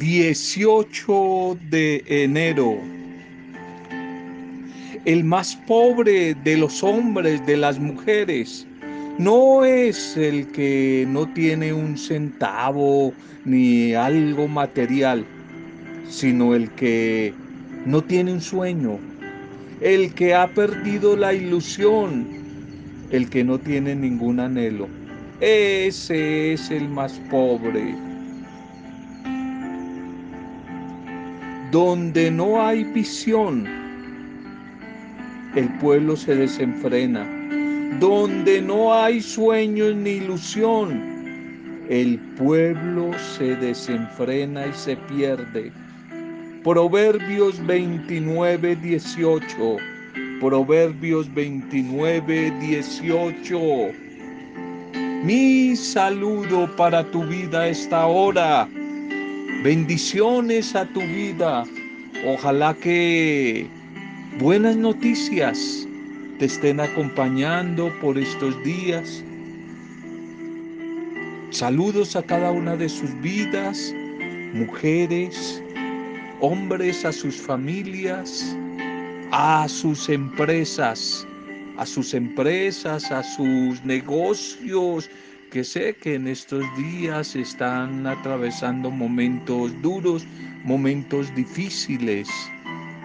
18 de enero. El más pobre de los hombres, de las mujeres, no es el que no tiene un centavo ni algo material, sino el que no tiene un sueño, el que ha perdido la ilusión, el que no tiene ningún anhelo. Ese es el más pobre. Donde no hay visión, el pueblo se desenfrena. Donde no hay sueños ni ilusión, el pueblo se desenfrena y se pierde. Proverbios 29, 18. Proverbios 29, 18. Mi saludo para tu vida esta hora. Bendiciones a tu vida. Ojalá que buenas noticias te estén acompañando por estos días. Saludos a cada una de sus vidas, mujeres, hombres, a sus familias, a sus empresas, a sus empresas, a sus negocios, que sé que en estos días están atravesando momentos duros, momentos difíciles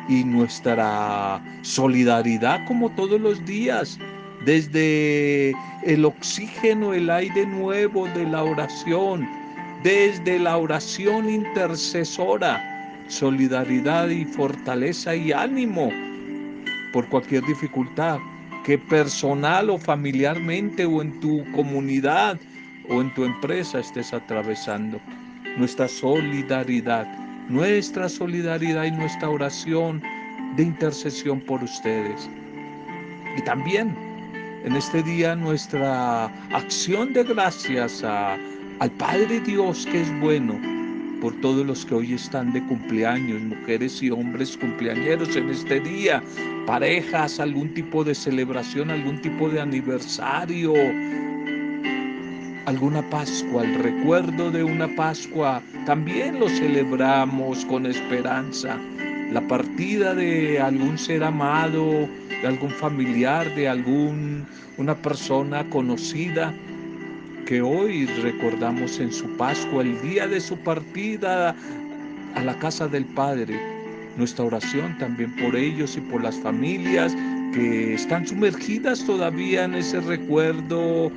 y nuestra solidaridad como todos los días, desde el oxígeno, el aire nuevo de la oración, desde la oración intercesora, solidaridad y fortaleza y ánimo por cualquier dificultad que personal o familiarmente o en tu comunidad o en tu empresa estés atravesando. Nuestra solidaridad, nuestra solidaridad y nuestra oración de intercesión por ustedes. Y también en este día nuestra acción de gracias al Padre Dios que es bueno por todos los que hoy están de cumpleaños, mujeres y hombres cumpleañeros en este día, parejas, algún tipo de celebración, algún tipo de aniversario, alguna Pascua, el recuerdo de una Pascua, también lo celebramos con esperanza. La partida de algún ser amado, de algún familiar, de algún una persona conocida, que hoy recordamos en su Pascua, el día de su partida a la casa del Padre. Nuestra oración también por ellos y por las familias que están sumergidas todavía en ese recuerdo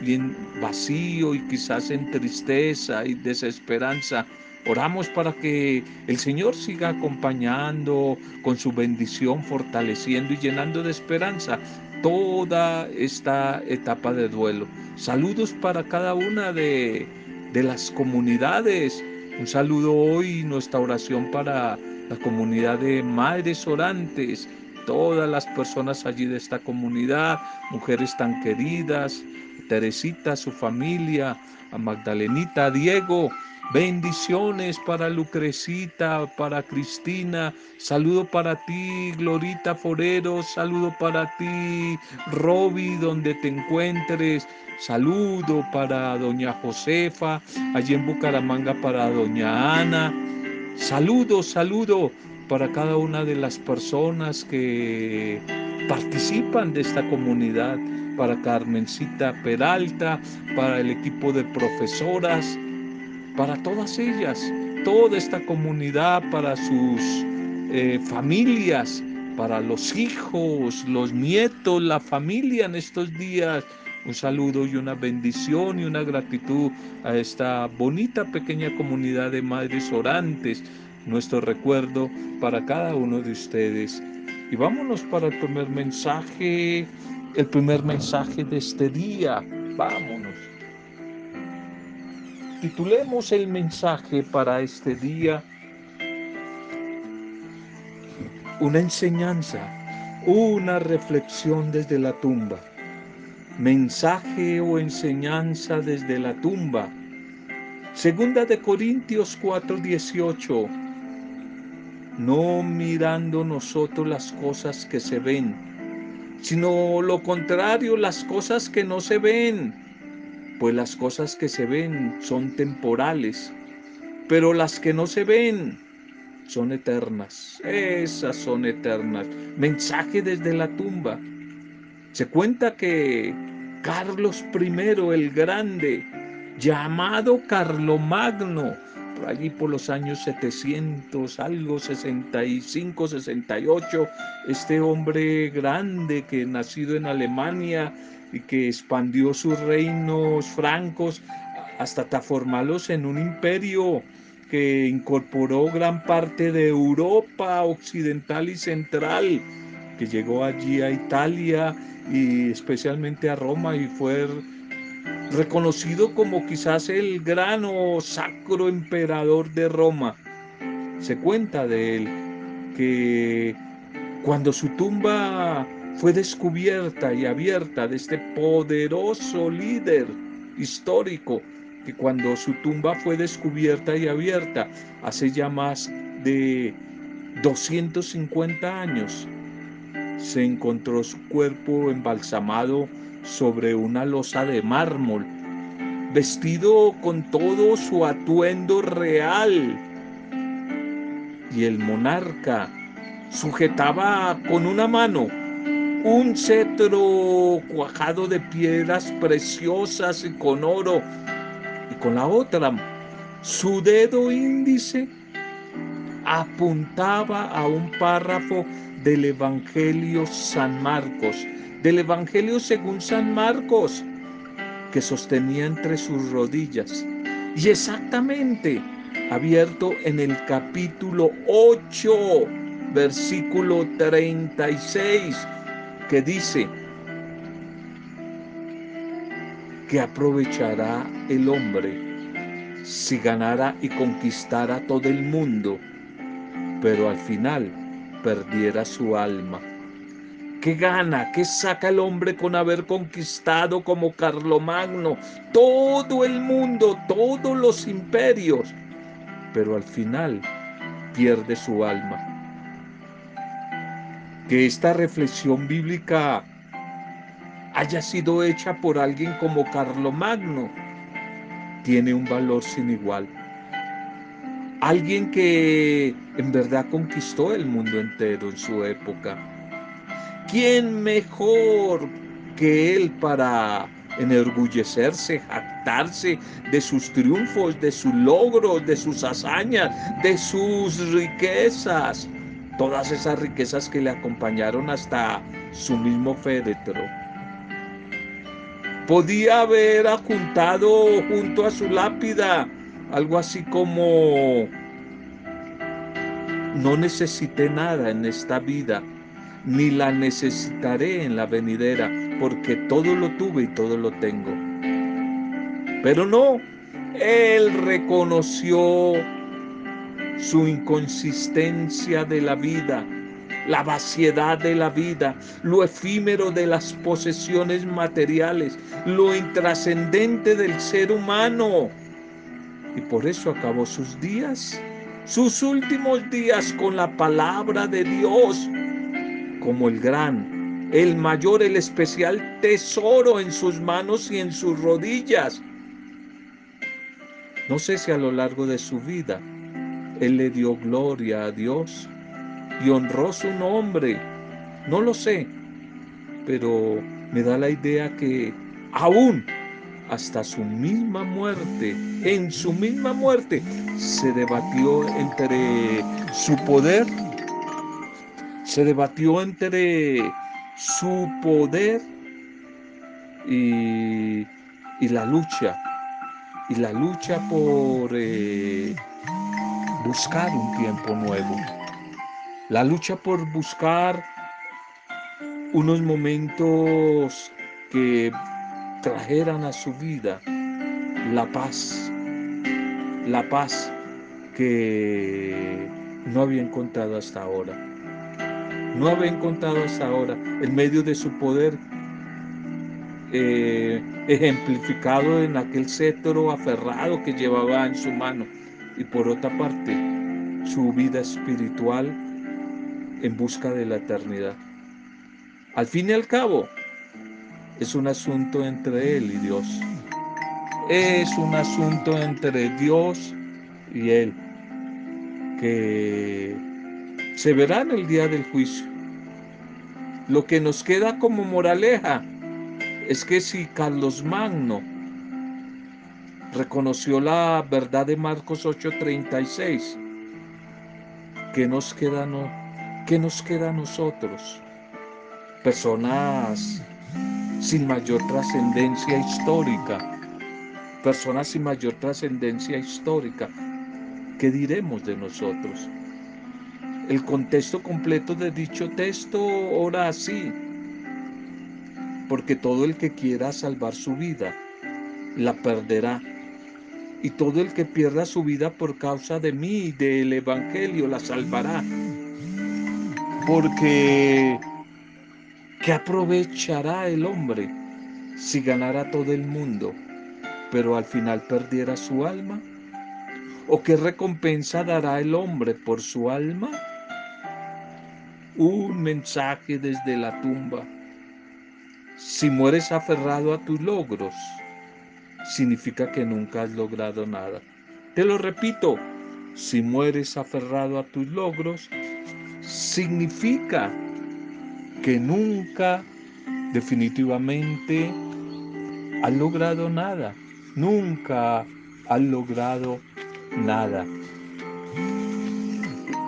bien vacío y quizás en tristeza y desesperanza. Oramos para que el Señor siga acompañando con su bendición, fortaleciendo y llenando de esperanza toda esta etapa de duelo. Saludos para cada una de, las comunidades. Un saludo hoy, nuestra oración para la comunidad de Madres Orantes, todas las personas allí de esta comunidad, mujeres tan queridas, Teresita, su familia, a Magdalenita, Diego, Bendiciones para Lucrecita, para Cristina. Saludo para ti, Glorita Forero. Saludo para ti, Roby, donde te encuentres. Saludo para doña Josefa, allí en Bucaramanga para doña Ana. Saludo, saludo para cada una de las personas que participan de esta comunidad, para Carmencita Peralta, para el equipo de profesoras, para todas ellas, toda esta comunidad, para sus eh, familias, para los hijos, los nietos, la familia en estos días. Un saludo y una bendición y una gratitud a esta bonita pequeña comunidad de madres orantes. Nuestro recuerdo para cada uno de ustedes. Y vámonos para el primer mensaje, el primer mensaje de este día. Vámonos. Titulemos el mensaje para este día una enseñanza, una reflexión desde la tumba. Mensaje o enseñanza desde la tumba. Segunda de Corintios 4:18. No mirando nosotros las cosas que se ven, sino lo contrario, las cosas que no se ven pues las cosas que se ven son temporales, pero las que no se ven son eternas. Esas son eternas. Mensaje desde la tumba. Se cuenta que Carlos I el Grande, llamado Carlomagno, por allí por los años 700, algo 65, 68, este hombre grande que nacido en Alemania y que expandió sus reinos francos hasta transformarlos en un imperio que incorporó gran parte de Europa occidental y central, que llegó allí a Italia y especialmente a Roma y fue reconocido como quizás el gran o sacro emperador de Roma. Se cuenta de él que cuando su tumba fue descubierta y abierta de este poderoso líder histórico, que cuando su tumba fue descubierta y abierta hace ya más de 250 años, se encontró su cuerpo embalsamado sobre una losa de mármol, vestido con todo su atuendo real. Y el monarca sujetaba con una mano un cetro cuajado de piedras preciosas y con oro, y con la otra su dedo índice apuntaba a un párrafo del Evangelio San Marcos, del Evangelio según San Marcos, que sostenía entre sus rodillas. Y exactamente abierto en el capítulo 8, versículo 36, que dice, que aprovechará el hombre si ganara y conquistara todo el mundo, pero al final perdiera su alma. ¿Qué gana? ¿Qué saca el hombre con haber conquistado como Carlomagno todo el mundo, todos los imperios? Pero al final pierde su alma. Que esta reflexión bíblica haya sido hecha por alguien como Carlomagno tiene un valor sin igual. Alguien que en verdad conquistó el mundo entero en su época ¿Quién mejor que Él para enorgullecerse, jactarse de sus triunfos, de sus logros, de sus hazañas, de sus riquezas? Todas esas riquezas que le acompañaron hasta su mismo féretro. Podía haber ajuntado junto a su lápida algo así como, no necesité nada en esta vida ni la necesitaré en la venidera, porque todo lo tuve y todo lo tengo. Pero no, él reconoció su inconsistencia de la vida, la vaciedad de la vida, lo efímero de las posesiones materiales, lo intrascendente del ser humano. Y por eso acabó sus días, sus últimos días con la palabra de Dios, como el gran, el mayor, el especial tesoro en sus manos y en sus rodillas. No sé si a lo largo de su vida Él le dio gloria a Dios y honró su nombre. No lo sé, pero me da la idea que aún hasta su misma muerte, en su misma muerte, se debatió entre su poder se debatió entre su poder y, la lucha, y la lucha por eh, buscar un tiempo nuevo, la lucha por buscar unos momentos que trajeran a su vida la paz, la paz que no había encontrado hasta ahora. No había encontrado hasta ahora en medio de su poder eh, ejemplificado en aquel cetro aferrado que llevaba en su mano y por otra parte su vida espiritual en busca de la eternidad. Al fin y al cabo, es un asunto entre él y Dios. Es un asunto entre Dios y Él, que se verá en el día del juicio. Lo que nos queda como moraleja es que si Carlos Magno reconoció la verdad de Marcos 8:36, ¿qué nos queda, no, ¿qué nos queda a nosotros? Personas sin mayor trascendencia histórica, personas sin mayor trascendencia histórica, ¿qué diremos de nosotros? El contexto completo de dicho texto ora así, porque todo el que quiera salvar su vida, la perderá. Y todo el que pierda su vida por causa de mí y del Evangelio, la salvará. Porque, ¿qué aprovechará el hombre si ganara todo el mundo, pero al final perdiera su alma? ¿O qué recompensa dará el hombre por su alma? un mensaje desde la tumba. Si mueres aferrado a tus logros, significa que nunca has logrado nada. Te lo repito, si mueres aferrado a tus logros, significa que nunca definitivamente has logrado nada. Nunca has logrado nada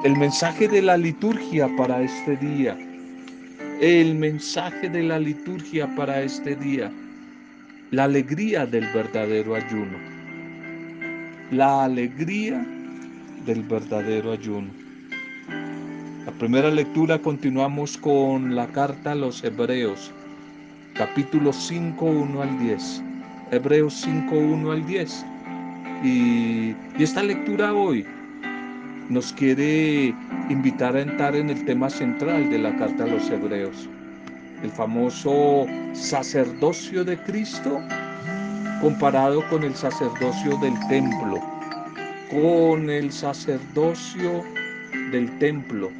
el mensaje de la liturgia para este día. El mensaje de la liturgia para este día. La alegría del verdadero ayuno. La alegría del verdadero ayuno. La primera lectura continuamos con la carta a los Hebreos, capítulo 5, 1 al 10. Hebreos 5, 1 al 10. Y, y esta lectura hoy nos quiere invitar a entrar en el tema central de la carta a los hebreos, el famoso sacerdocio de Cristo comparado con el sacerdocio del templo, con el sacerdocio del templo.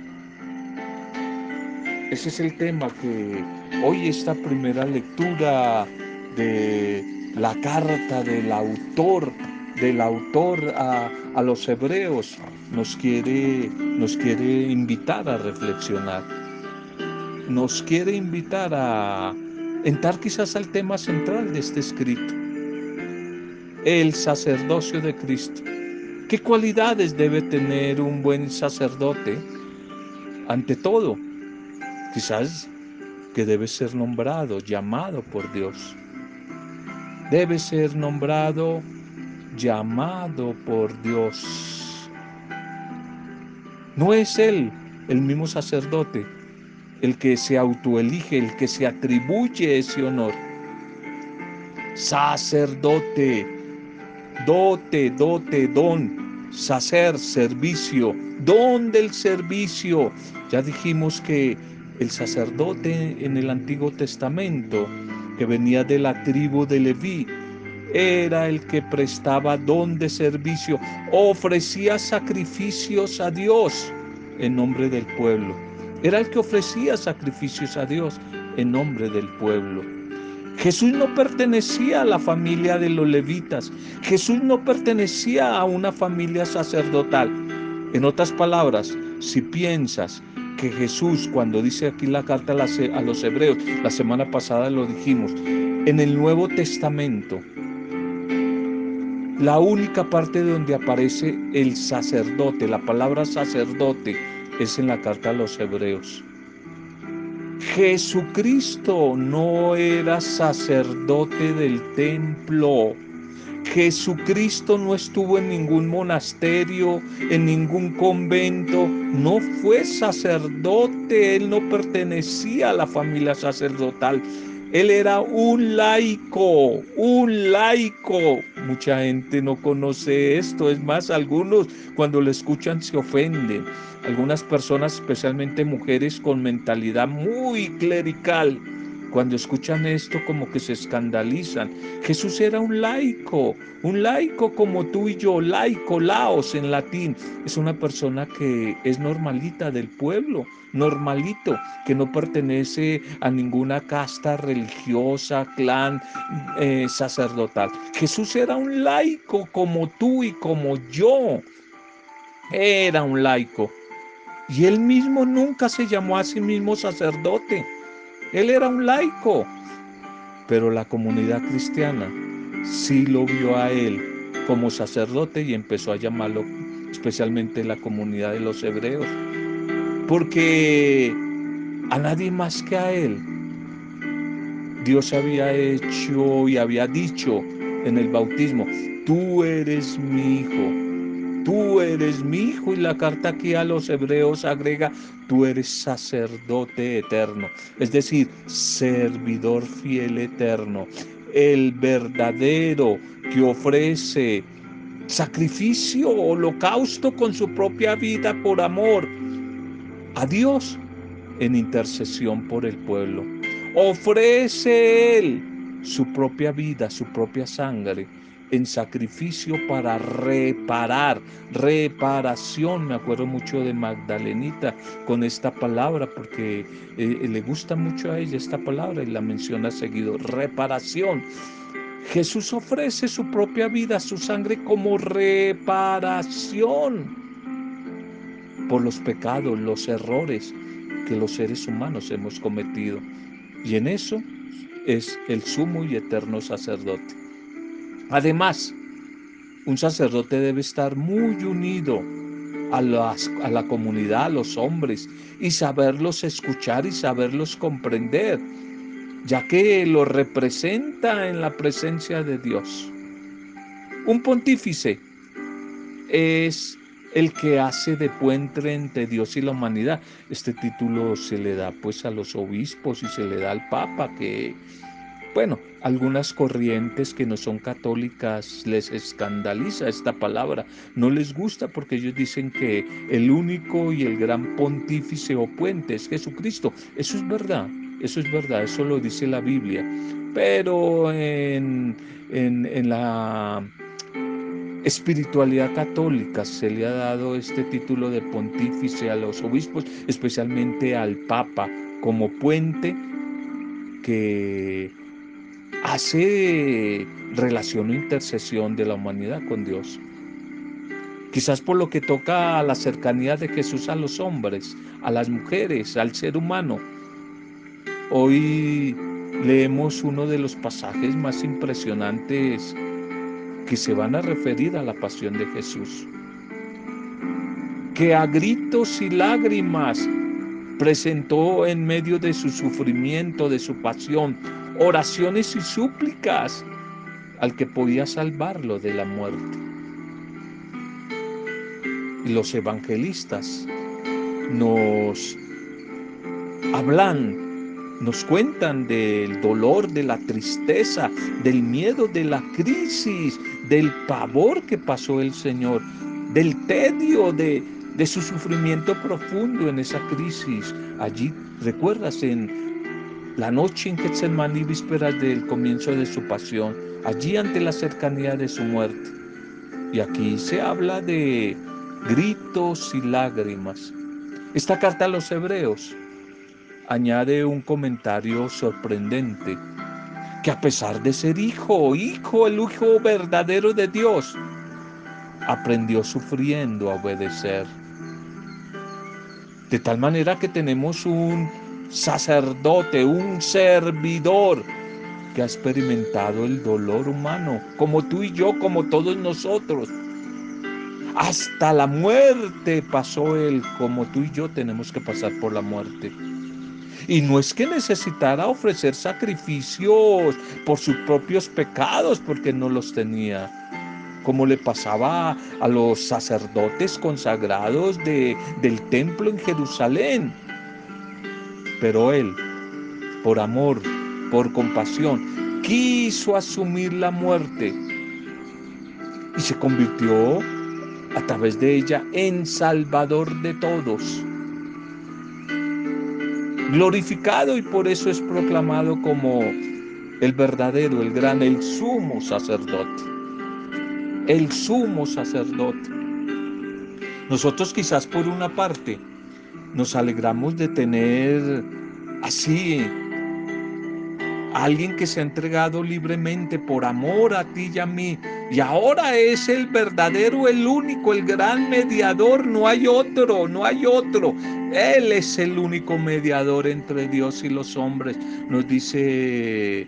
Ese es el tema que hoy esta primera lectura de la carta del autor del autor a, a los hebreos nos quiere, nos quiere invitar a reflexionar. Nos quiere invitar a entrar quizás al tema central de este escrito. El sacerdocio de Cristo. ¿Qué cualidades debe tener un buen sacerdote? Ante todo, quizás que debe ser nombrado, llamado por Dios. Debe ser nombrado llamado por Dios. No es Él, el mismo sacerdote, el que se autoelige, el que se atribuye ese honor. Sacerdote, dote, dote, don, sacer, servicio, don del servicio. Ya dijimos que el sacerdote en el Antiguo Testamento, que venía de la tribu de Leví, era el que prestaba don de servicio, ofrecía sacrificios a Dios en nombre del pueblo. Era el que ofrecía sacrificios a Dios en nombre del pueblo. Jesús no pertenecía a la familia de los levitas. Jesús no pertenecía a una familia sacerdotal. En otras palabras, si piensas que Jesús, cuando dice aquí la carta a los hebreos, la semana pasada lo dijimos, en el Nuevo Testamento, la única parte donde aparece el sacerdote, la palabra sacerdote, es en la carta a los hebreos. Jesucristo no era sacerdote del templo. Jesucristo no estuvo en ningún monasterio, en ningún convento, no fue sacerdote, él no pertenecía a la familia sacerdotal. Él era un laico, un laico. Mucha gente no conoce esto. Es más, algunos cuando lo escuchan se ofenden. Algunas personas, especialmente mujeres con mentalidad muy clerical, cuando escuchan esto como que se escandalizan. Jesús era un laico, un laico como tú y yo, laico, laos en latín. Es una persona que es normalita del pueblo, normalito, que no pertenece a ninguna casta religiosa, clan, eh, sacerdotal. Jesús era un laico como tú y como yo. Era un laico. Y él mismo nunca se llamó a sí mismo sacerdote. Él era un laico, pero la comunidad cristiana sí lo vio a él como sacerdote y empezó a llamarlo especialmente la comunidad de los hebreos, porque a nadie más que a él Dios había hecho y había dicho en el bautismo, tú eres mi hijo, tú eres mi hijo y la carta aquí a los hebreos agrega, tú eres sacerdote eterno, es decir, servidor fiel eterno, el verdadero que ofrece sacrificio, holocausto con su propia vida por amor a Dios en intercesión por el pueblo. Ofrece Él su propia vida, su propia sangre en sacrificio para reparar, reparación. Me acuerdo mucho de Magdalenita con esta palabra porque eh, le gusta mucho a ella esta palabra y la menciona seguido, reparación. Jesús ofrece su propia vida, su sangre como reparación por los pecados, los errores que los seres humanos hemos cometido. Y en eso es el sumo y eterno sacerdote. Además, un sacerdote debe estar muy unido a, la comunidad, a los hombres, y saberlos escuchar y saberlos comprender, ya que lo representa en la presencia de Dios. Un pontífice es el que hace de puente entre Dios y la humanidad. Este título se le da pues a los obispos y se le da al Papa que bueno, algunas corrientes que no son católicas les escandaliza esta palabra, no les gusta porque ellos dicen que el único y el gran pontífice o puente es Jesucristo. Eso es verdad, eso es verdad, eso lo dice la Biblia. Pero en, en la espiritualidad católica se le ha dado este título de pontífice a los obispos, especialmente al Papa, como puente que hace relación o intercesión de la humanidad con Dios. Quizás por lo que toca a la cercanía de Jesús a los hombres, a las mujeres, al ser humano. Hoy leemos uno de los pasajes más impresionantes que se van a referir a la pasión de Jesús. Que a gritos y lágrimas presentó en medio de su sufrimiento, de su pasión, oraciones y súplicas al que podía salvarlo de la muerte. Y los evangelistas nos hablan, nos cuentan del dolor, de la tristeza, del miedo, de la crisis, del pavor que pasó el Señor, del tedio, de, de su sufrimiento profundo en esa crisis. Allí, recuerdas, en la noche en Getsemaní, vísperas del comienzo de su pasión, allí ante la cercanía de su muerte. Y aquí se habla de gritos y lágrimas. Esta carta a los hebreos añade un comentario sorprendente, que a pesar de ser hijo, hijo, el hijo verdadero de Dios, aprendió sufriendo a obedecer. De tal manera que tenemos un sacerdote, un servidor que ha experimentado el dolor humano, como tú y yo, como todos nosotros. Hasta la muerte pasó él, como tú y yo tenemos que pasar por la muerte. Y no es que necesitara ofrecer sacrificios por sus propios pecados, porque no los tenía, como le pasaba a los sacerdotes consagrados de, del templo en Jerusalén pero él, por amor, por compasión, quiso asumir la muerte y se convirtió a través de ella en salvador de todos. glorificado y por eso es proclamado como el verdadero, el gran, el sumo sacerdote. El sumo sacerdote. Nosotros quizás por una parte nos alegramos de tener así alguien que se ha entregado libremente por amor a ti y a mí. Y ahora es el verdadero, el único, el gran mediador. No hay otro, no hay otro. Él es el único mediador entre Dios y los hombres. Nos dice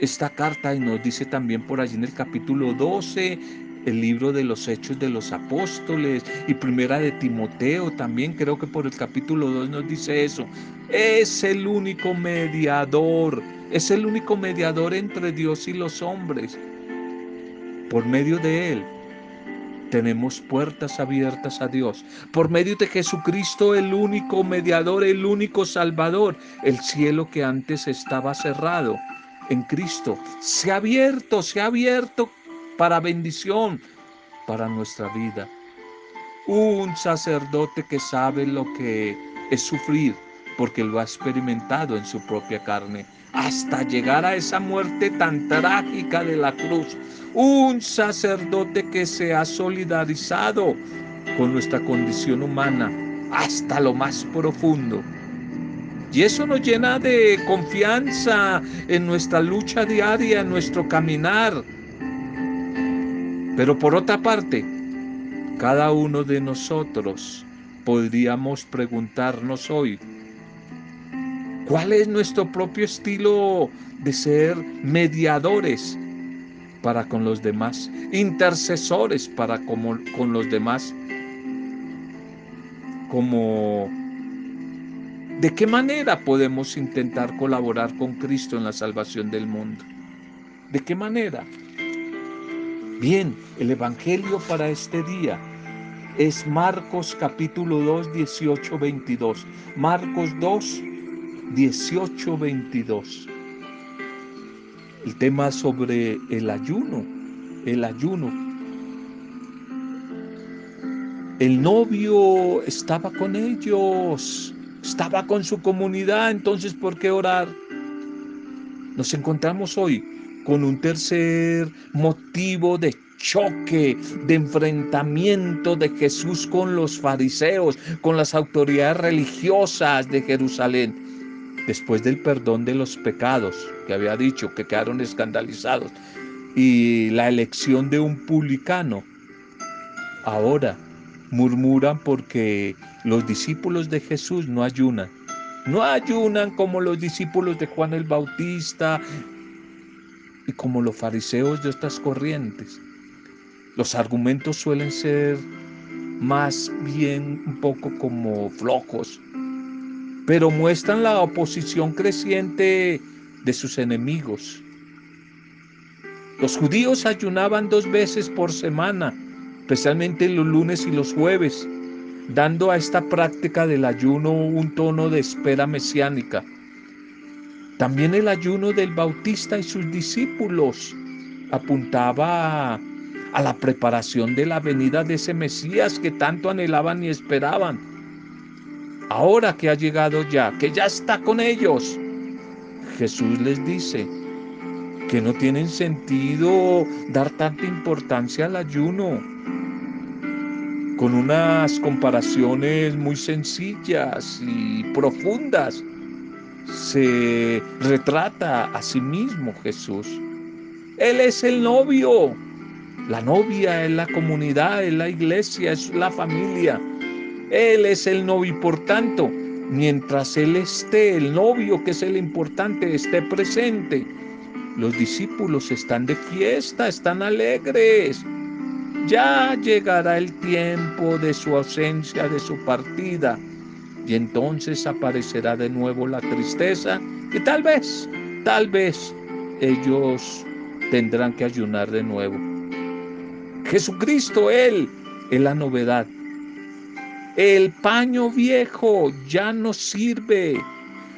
esta carta y nos dice también por allí en el capítulo 12 el libro de los Hechos de los Apóstoles y primera de Timoteo también, creo que por el capítulo 2 nos dice eso. Es el único mediador, es el único mediador entre Dios y los hombres. Por medio de Él tenemos puertas abiertas a Dios. Por medio de Jesucristo, el único mediador, el único salvador, el cielo que antes estaba cerrado en Cristo se ha abierto, se ha abierto para bendición para nuestra vida. Un sacerdote que sabe lo que es sufrir porque lo ha experimentado en su propia carne hasta llegar a esa muerte tan trágica de la cruz. Un sacerdote que se ha solidarizado con nuestra condición humana hasta lo más profundo. Y eso nos llena de confianza en nuestra lucha diaria, en nuestro caminar, pero por otra parte, cada uno de nosotros podríamos preguntarnos hoy, ¿cuál es nuestro propio estilo de ser mediadores para con los demás, intercesores para con los demás? Como ¿De qué manera podemos intentar colaborar con Cristo en la salvación del mundo? ¿De qué manera? Bien, el Evangelio para este día es Marcos capítulo 2, 18, 22. Marcos 2, 18, 22. El tema sobre el ayuno, el ayuno. El novio estaba con ellos, estaba con su comunidad, entonces ¿por qué orar? Nos encontramos hoy con un tercer motivo de choque, de enfrentamiento de Jesús con los fariseos, con las autoridades religiosas de Jerusalén. Después del perdón de los pecados, que había dicho que quedaron escandalizados, y la elección de un publicano, ahora murmuran porque los discípulos de Jesús no ayunan. No ayunan como los discípulos de Juan el Bautista, y como los fariseos de estas corrientes. Los argumentos suelen ser más bien un poco como flojos, pero muestran la oposición creciente de sus enemigos. Los judíos ayunaban dos veces por semana, especialmente los lunes y los jueves, dando a esta práctica del ayuno un tono de espera mesiánica. También el ayuno del Bautista y sus discípulos apuntaba a, la preparación de la venida de ese Mesías que tanto anhelaban y esperaban. Ahora que ha llegado ya, que ya está con ellos, Jesús les dice que no tienen sentido dar tanta importancia al ayuno, con unas comparaciones muy sencillas y profundas se retrata a sí mismo Jesús. Él es el novio. La novia es la comunidad, es la iglesia, es la familia. Él es el novio y por tanto, mientras Él esté, el novio que es el importante, esté presente, los discípulos están de fiesta, están alegres. Ya llegará el tiempo de su ausencia, de su partida y entonces aparecerá de nuevo la tristeza y tal vez, tal vez ellos tendrán que ayunar de nuevo. Jesucristo, Él, es la novedad. El paño viejo ya no sirve.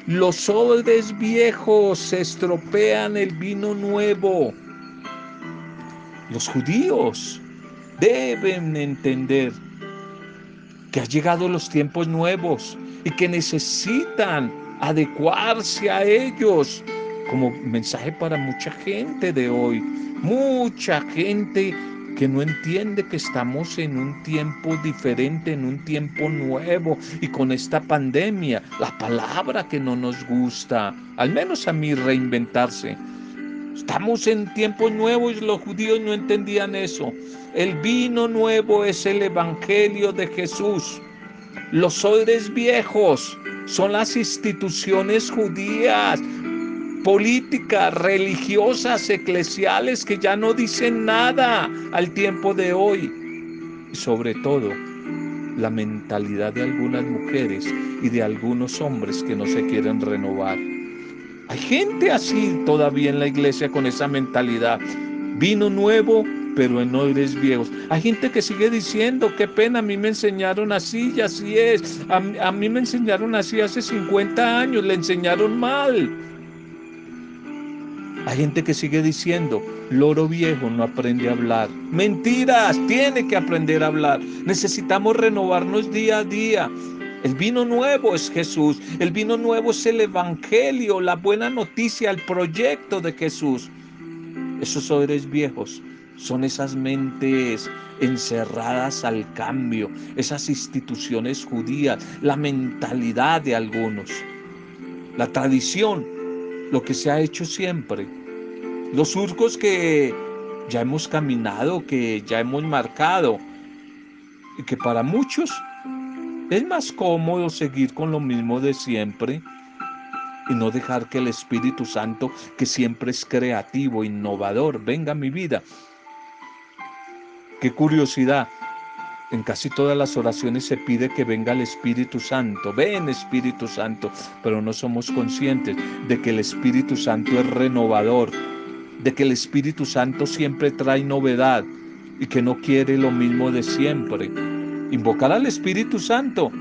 Los odres viejos se estropean el vino nuevo. Los judíos deben entender que ha llegado los tiempos nuevos y que necesitan adecuarse a ellos, como mensaje para mucha gente de hoy, mucha gente que no entiende que estamos en un tiempo diferente, en un tiempo nuevo y con esta pandemia, la palabra que no nos gusta, al menos a mí reinventarse. Estamos en tiempos nuevos y los judíos no entendían eso. El vino nuevo es el Evangelio de Jesús. Los odres viejos son las instituciones judías, políticas, religiosas, eclesiales que ya no dicen nada al tiempo de hoy. Y sobre todo, la mentalidad de algunas mujeres y de algunos hombres que no se quieren renovar. Hay gente así todavía en la iglesia con esa mentalidad. Vino nuevo, pero en odres viejos. Hay gente que sigue diciendo, qué pena, a mí me enseñaron así y así es. A, a mí me enseñaron así hace 50 años, le enseñaron mal. Hay gente que sigue diciendo, loro viejo no aprende a hablar. Mentiras, tiene que aprender a hablar. Necesitamos renovarnos día a día. El vino nuevo es Jesús. El vino nuevo es el Evangelio, la buena noticia, el proyecto de Jesús. Esos odres viejos son esas mentes encerradas al cambio, esas instituciones judías, la mentalidad de algunos, la tradición lo que se ha hecho siempre. Los surcos que ya hemos caminado, que ya hemos marcado, y que para muchos es más cómodo seguir con lo mismo de siempre y no dejar que el Espíritu Santo, que siempre es creativo, innovador, venga a mi vida. Qué curiosidad, en casi todas las oraciones se pide que venga el Espíritu Santo. Ven Espíritu Santo, pero no somos conscientes de que el Espíritu Santo es renovador, de que el Espíritu Santo siempre trae novedad y que no quiere lo mismo de siempre. Invocar al Espíritu Santo.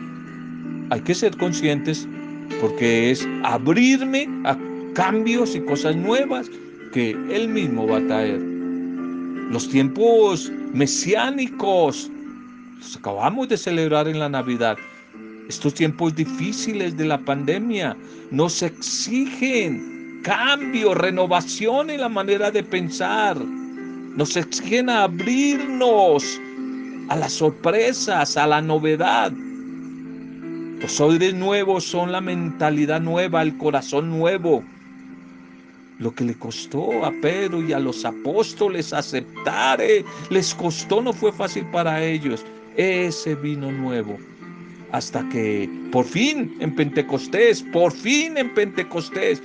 Hay que ser conscientes porque es abrirme a cambios y cosas nuevas que Él mismo va a traer. Los tiempos mesiánicos acabamos de celebrar en la Navidad. Estos tiempos difíciles de la pandemia nos exigen cambio, renovación en la manera de pensar. Nos exigen abrirnos a las sorpresas, a la novedad. Los odres nuevos son la mentalidad nueva, el corazón nuevo. Lo que le costó a Pedro y a los apóstoles aceptar, eh, les costó, no fue fácil para ellos ese vino nuevo. Hasta que por fin en Pentecostés, por fin en Pentecostés,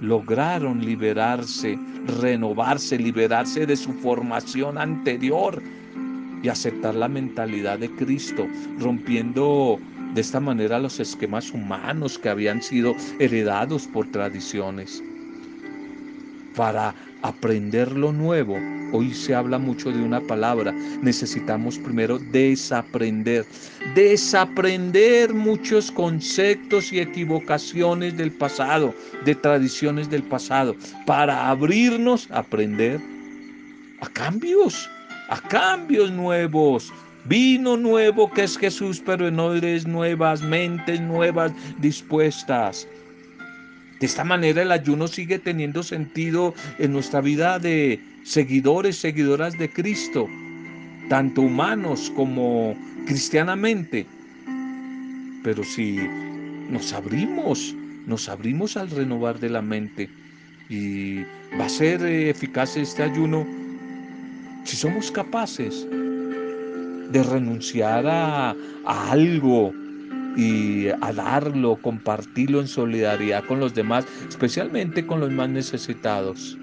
lograron liberarse, renovarse, liberarse de su formación anterior y aceptar la mentalidad de Cristo, rompiendo de esta manera los esquemas humanos que habían sido heredados por tradiciones. Para aprender lo nuevo, hoy se habla mucho de una palabra, necesitamos primero desaprender, desaprender muchos conceptos y equivocaciones del pasado, de tradiciones del pasado, para abrirnos a aprender a cambios, a cambios nuevos, Vino nuevo que es Jesús, pero en odres nuevas, mentes nuevas dispuestas. De esta manera el ayuno sigue teniendo sentido en nuestra vida de seguidores, seguidoras de Cristo, tanto humanos como cristianamente. Pero si nos abrimos, nos abrimos al renovar de la mente y va a ser eficaz este ayuno si somos capaces de renunciar a, algo y a darlo, compartirlo en solidaridad con los demás, especialmente con los más necesitados.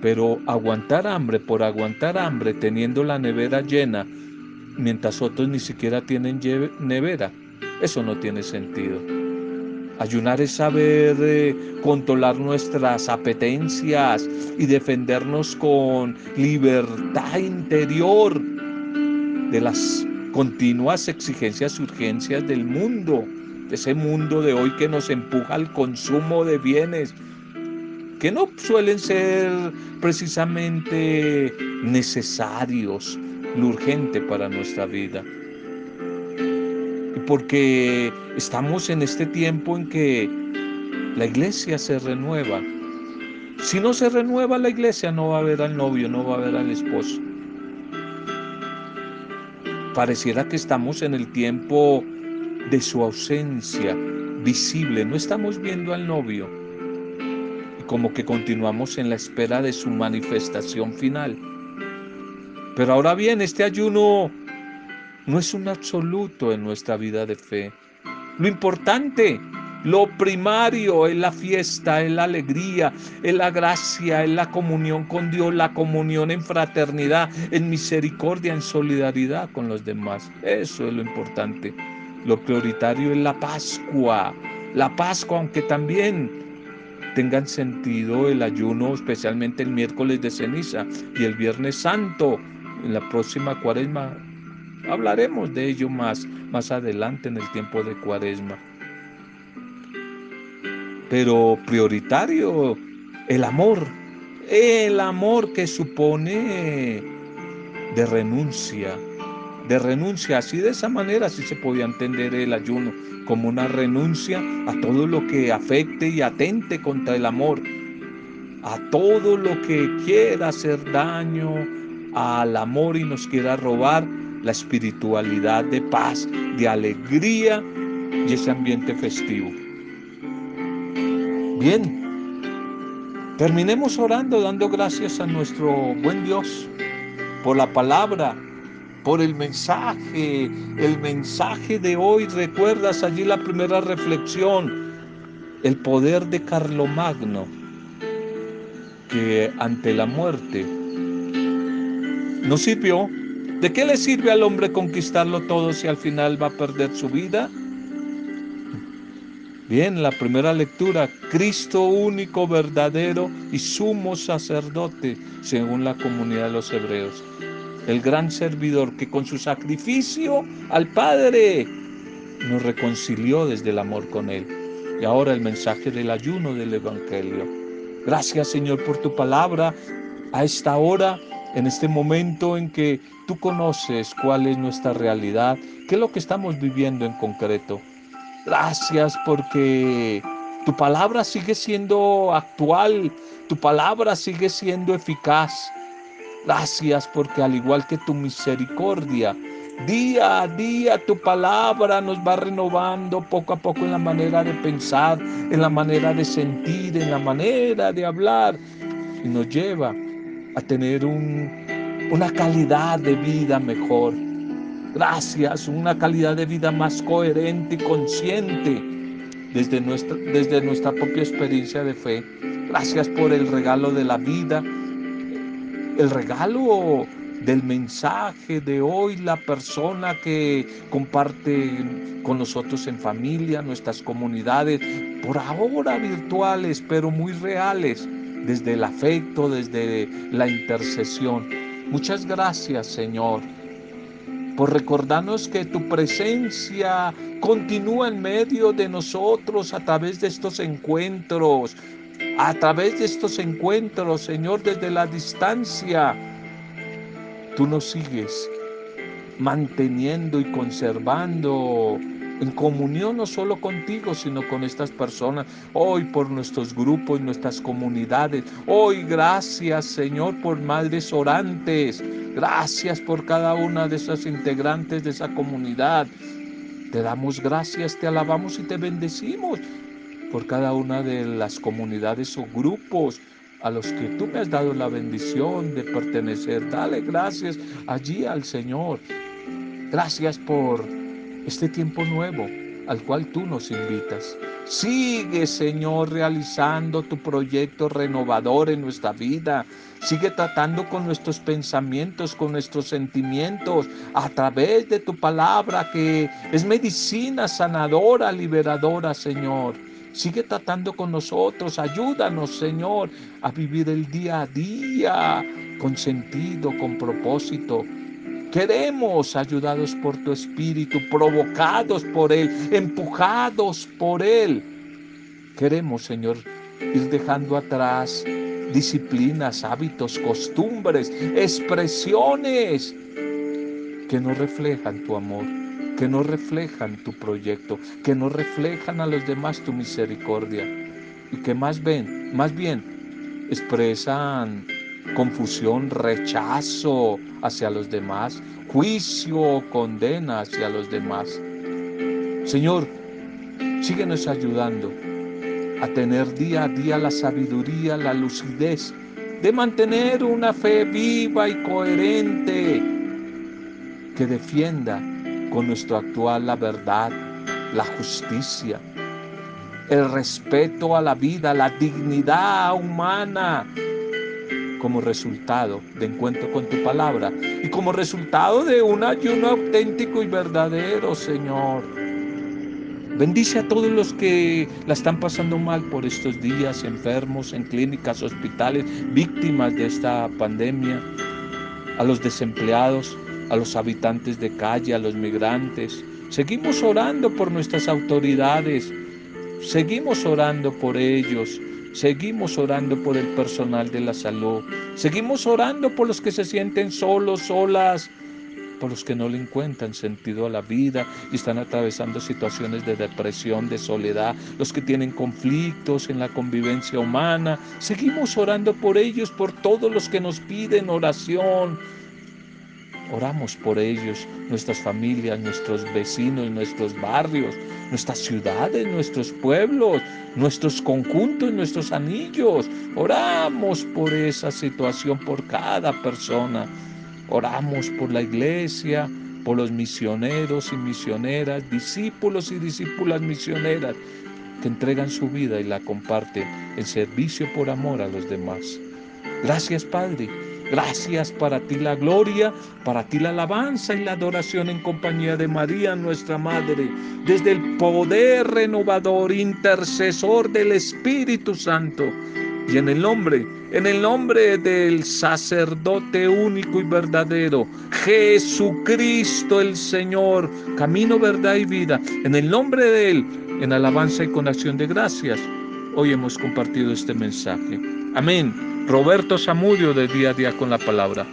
Pero aguantar hambre por aguantar hambre teniendo la nevera llena, mientras otros ni siquiera tienen nevera, eso no tiene sentido. Ayunar es saber eh, controlar nuestras apetencias y defendernos con libertad interior de las continuas exigencias y urgencias del mundo, de ese mundo de hoy que nos empuja al consumo de bienes que no suelen ser precisamente necesarios, lo urgente para nuestra vida. Porque estamos en este tiempo en que la iglesia se renueva. Si no se renueva la iglesia, no va a ver al novio, no va a ver al esposo. Pareciera que estamos en el tiempo de su ausencia visible, no estamos viendo al novio. Y como que continuamos en la espera de su manifestación final. Pero ahora bien, este ayuno no es un absoluto en nuestra vida de fe. Lo importante, lo primario es la fiesta, es la alegría, es la gracia, es la comunión con Dios, la comunión en fraternidad, en misericordia, en solidaridad con los demás. Eso es lo importante. Lo prioritario es la Pascua. La Pascua, aunque también tengan sentido el ayuno, especialmente el miércoles de ceniza y el viernes santo, en la próxima cuaresma hablaremos de ello más, más adelante en el tiempo de cuaresma. Pero prioritario, el amor, el amor que supone de renuncia, de renuncia. Así de esa manera sí se podía entender el ayuno como una renuncia a todo lo que afecte y atente contra el amor, a todo lo que quiera hacer daño al amor y nos quiera robar la espiritualidad de paz, de alegría y ese ambiente festivo. Bien, terminemos orando, dando gracias a nuestro buen Dios por la palabra, por el mensaje, el mensaje de hoy. ¿Recuerdas allí la primera reflexión? El poder de Carlomagno, que ante la muerte no sirvió. ¿De qué le sirve al hombre conquistarlo todo si al final va a perder su vida? Bien, la primera lectura, Cristo único, verdadero y sumo sacerdote, según la comunidad de los hebreos. El gran servidor que con su sacrificio al Padre nos reconcilió desde el amor con Él. Y ahora el mensaje del ayuno del Evangelio. Gracias Señor por tu palabra. A esta hora en este momento en que tú conoces cuál es nuestra realidad, qué es lo que estamos viviendo en concreto. Gracias porque tu palabra sigue siendo actual, tu palabra sigue siendo eficaz. Gracias porque al igual que tu misericordia, día a día tu palabra nos va renovando poco a poco en la manera de pensar, en la manera de sentir, en la manera de hablar y nos lleva a tener una calidad de vida mejor. Gracias, una calidad de vida más coherente y consciente desde nuestra, desde nuestra propia experiencia de fe. Gracias por el regalo de la vida, el regalo del mensaje de hoy, la persona que comparte con nosotros en familia, nuestras comunidades, por ahora virtuales, pero muy reales desde el afecto, desde la intercesión. Muchas gracias, Señor, por recordarnos que tu presencia continúa en medio de nosotros a través de estos encuentros, a través de estos encuentros, Señor, desde la distancia. Tú nos sigues manteniendo y conservando en comunión no solo contigo, sino con estas personas. Hoy por nuestros grupos, nuestras comunidades. Hoy gracias Señor por madres orantes. Gracias por cada una de esas integrantes de esa comunidad. Te damos gracias, te alabamos y te bendecimos por cada una de las comunidades o grupos a los que tú me has dado la bendición de pertenecer. Dale gracias allí al Señor. Gracias por este tiempo nuevo al cual tú nos invitas. Sigue, Señor, realizando tu proyecto renovador en nuestra vida. Sigue tratando con nuestros pensamientos, con nuestros sentimientos, a través de tu palabra que es medicina sanadora, liberadora, Señor. Sigue tratando con nosotros. Ayúdanos, Señor, a vivir el día a día con sentido, con propósito Queremos, ayudados por tu Espíritu, provocados por Él, empujados por Él. Queremos, Señor, ir dejando atrás disciplinas, hábitos, costumbres, expresiones que no reflejan tu amor. que no reflejan tu proyecto, que no reflejan a los demás tu misericordia y que más bien, más bien expresan confusión, rechazo hacia los demás, juicio o condena hacia los demás. Señor, síguenos ayudando a tener día a día la sabiduría, la lucidez de mantener una fe viva y coherente que defienda con nuestro actual la verdad, la justicia, el respeto a la vida, la dignidad humana como resultado de encuentro con tu palabra y como resultado de un ayuno auténtico y verdadero, Señor. Bendice a todos los que la están pasando mal por estos días, enfermos en clínicas, hospitales, víctimas de esta pandemia, a los desempleados, a los habitantes de calle, a los migrantes. Seguimos orando por nuestras autoridades, seguimos orando por ellos, Seguimos orando por el personal de la salud. Seguimos orando por los que se sienten solos, solas, por los que no le encuentran sentido a la vida y están atravesando situaciones de depresión, de soledad, los que tienen conflictos en la convivencia humana. Seguimos orando por ellos, por todos los que nos piden oración, Oramos por ellos, nuestras familias, nuestros vecinos, nuestros barrios, nuestras ciudades, nuestros pueblos, nuestros conjuntos, nuestros anillos. Oramos por esa situación, por cada persona. Oramos por la iglesia, por los misioneros y misioneras, discípulos y discípulas misioneras que entregan su vida y la comparten en servicio por amor a los demás. Gracias Padre Gracias para ti la gloria, para ti la alabanza y la adoración en compañía de María, nuestra Madre, desde el poder renovador, intercesor del Espíritu Santo. Y en el nombre, en el nombre del sacerdote único y verdadero, Jesucristo el Señor, camino, verdad y vida, en el nombre de Él, en alabanza y con acción de gracias, hoy hemos compartido este mensaje. Amén. Roberto Zamudio de Día a Día con la Palabra.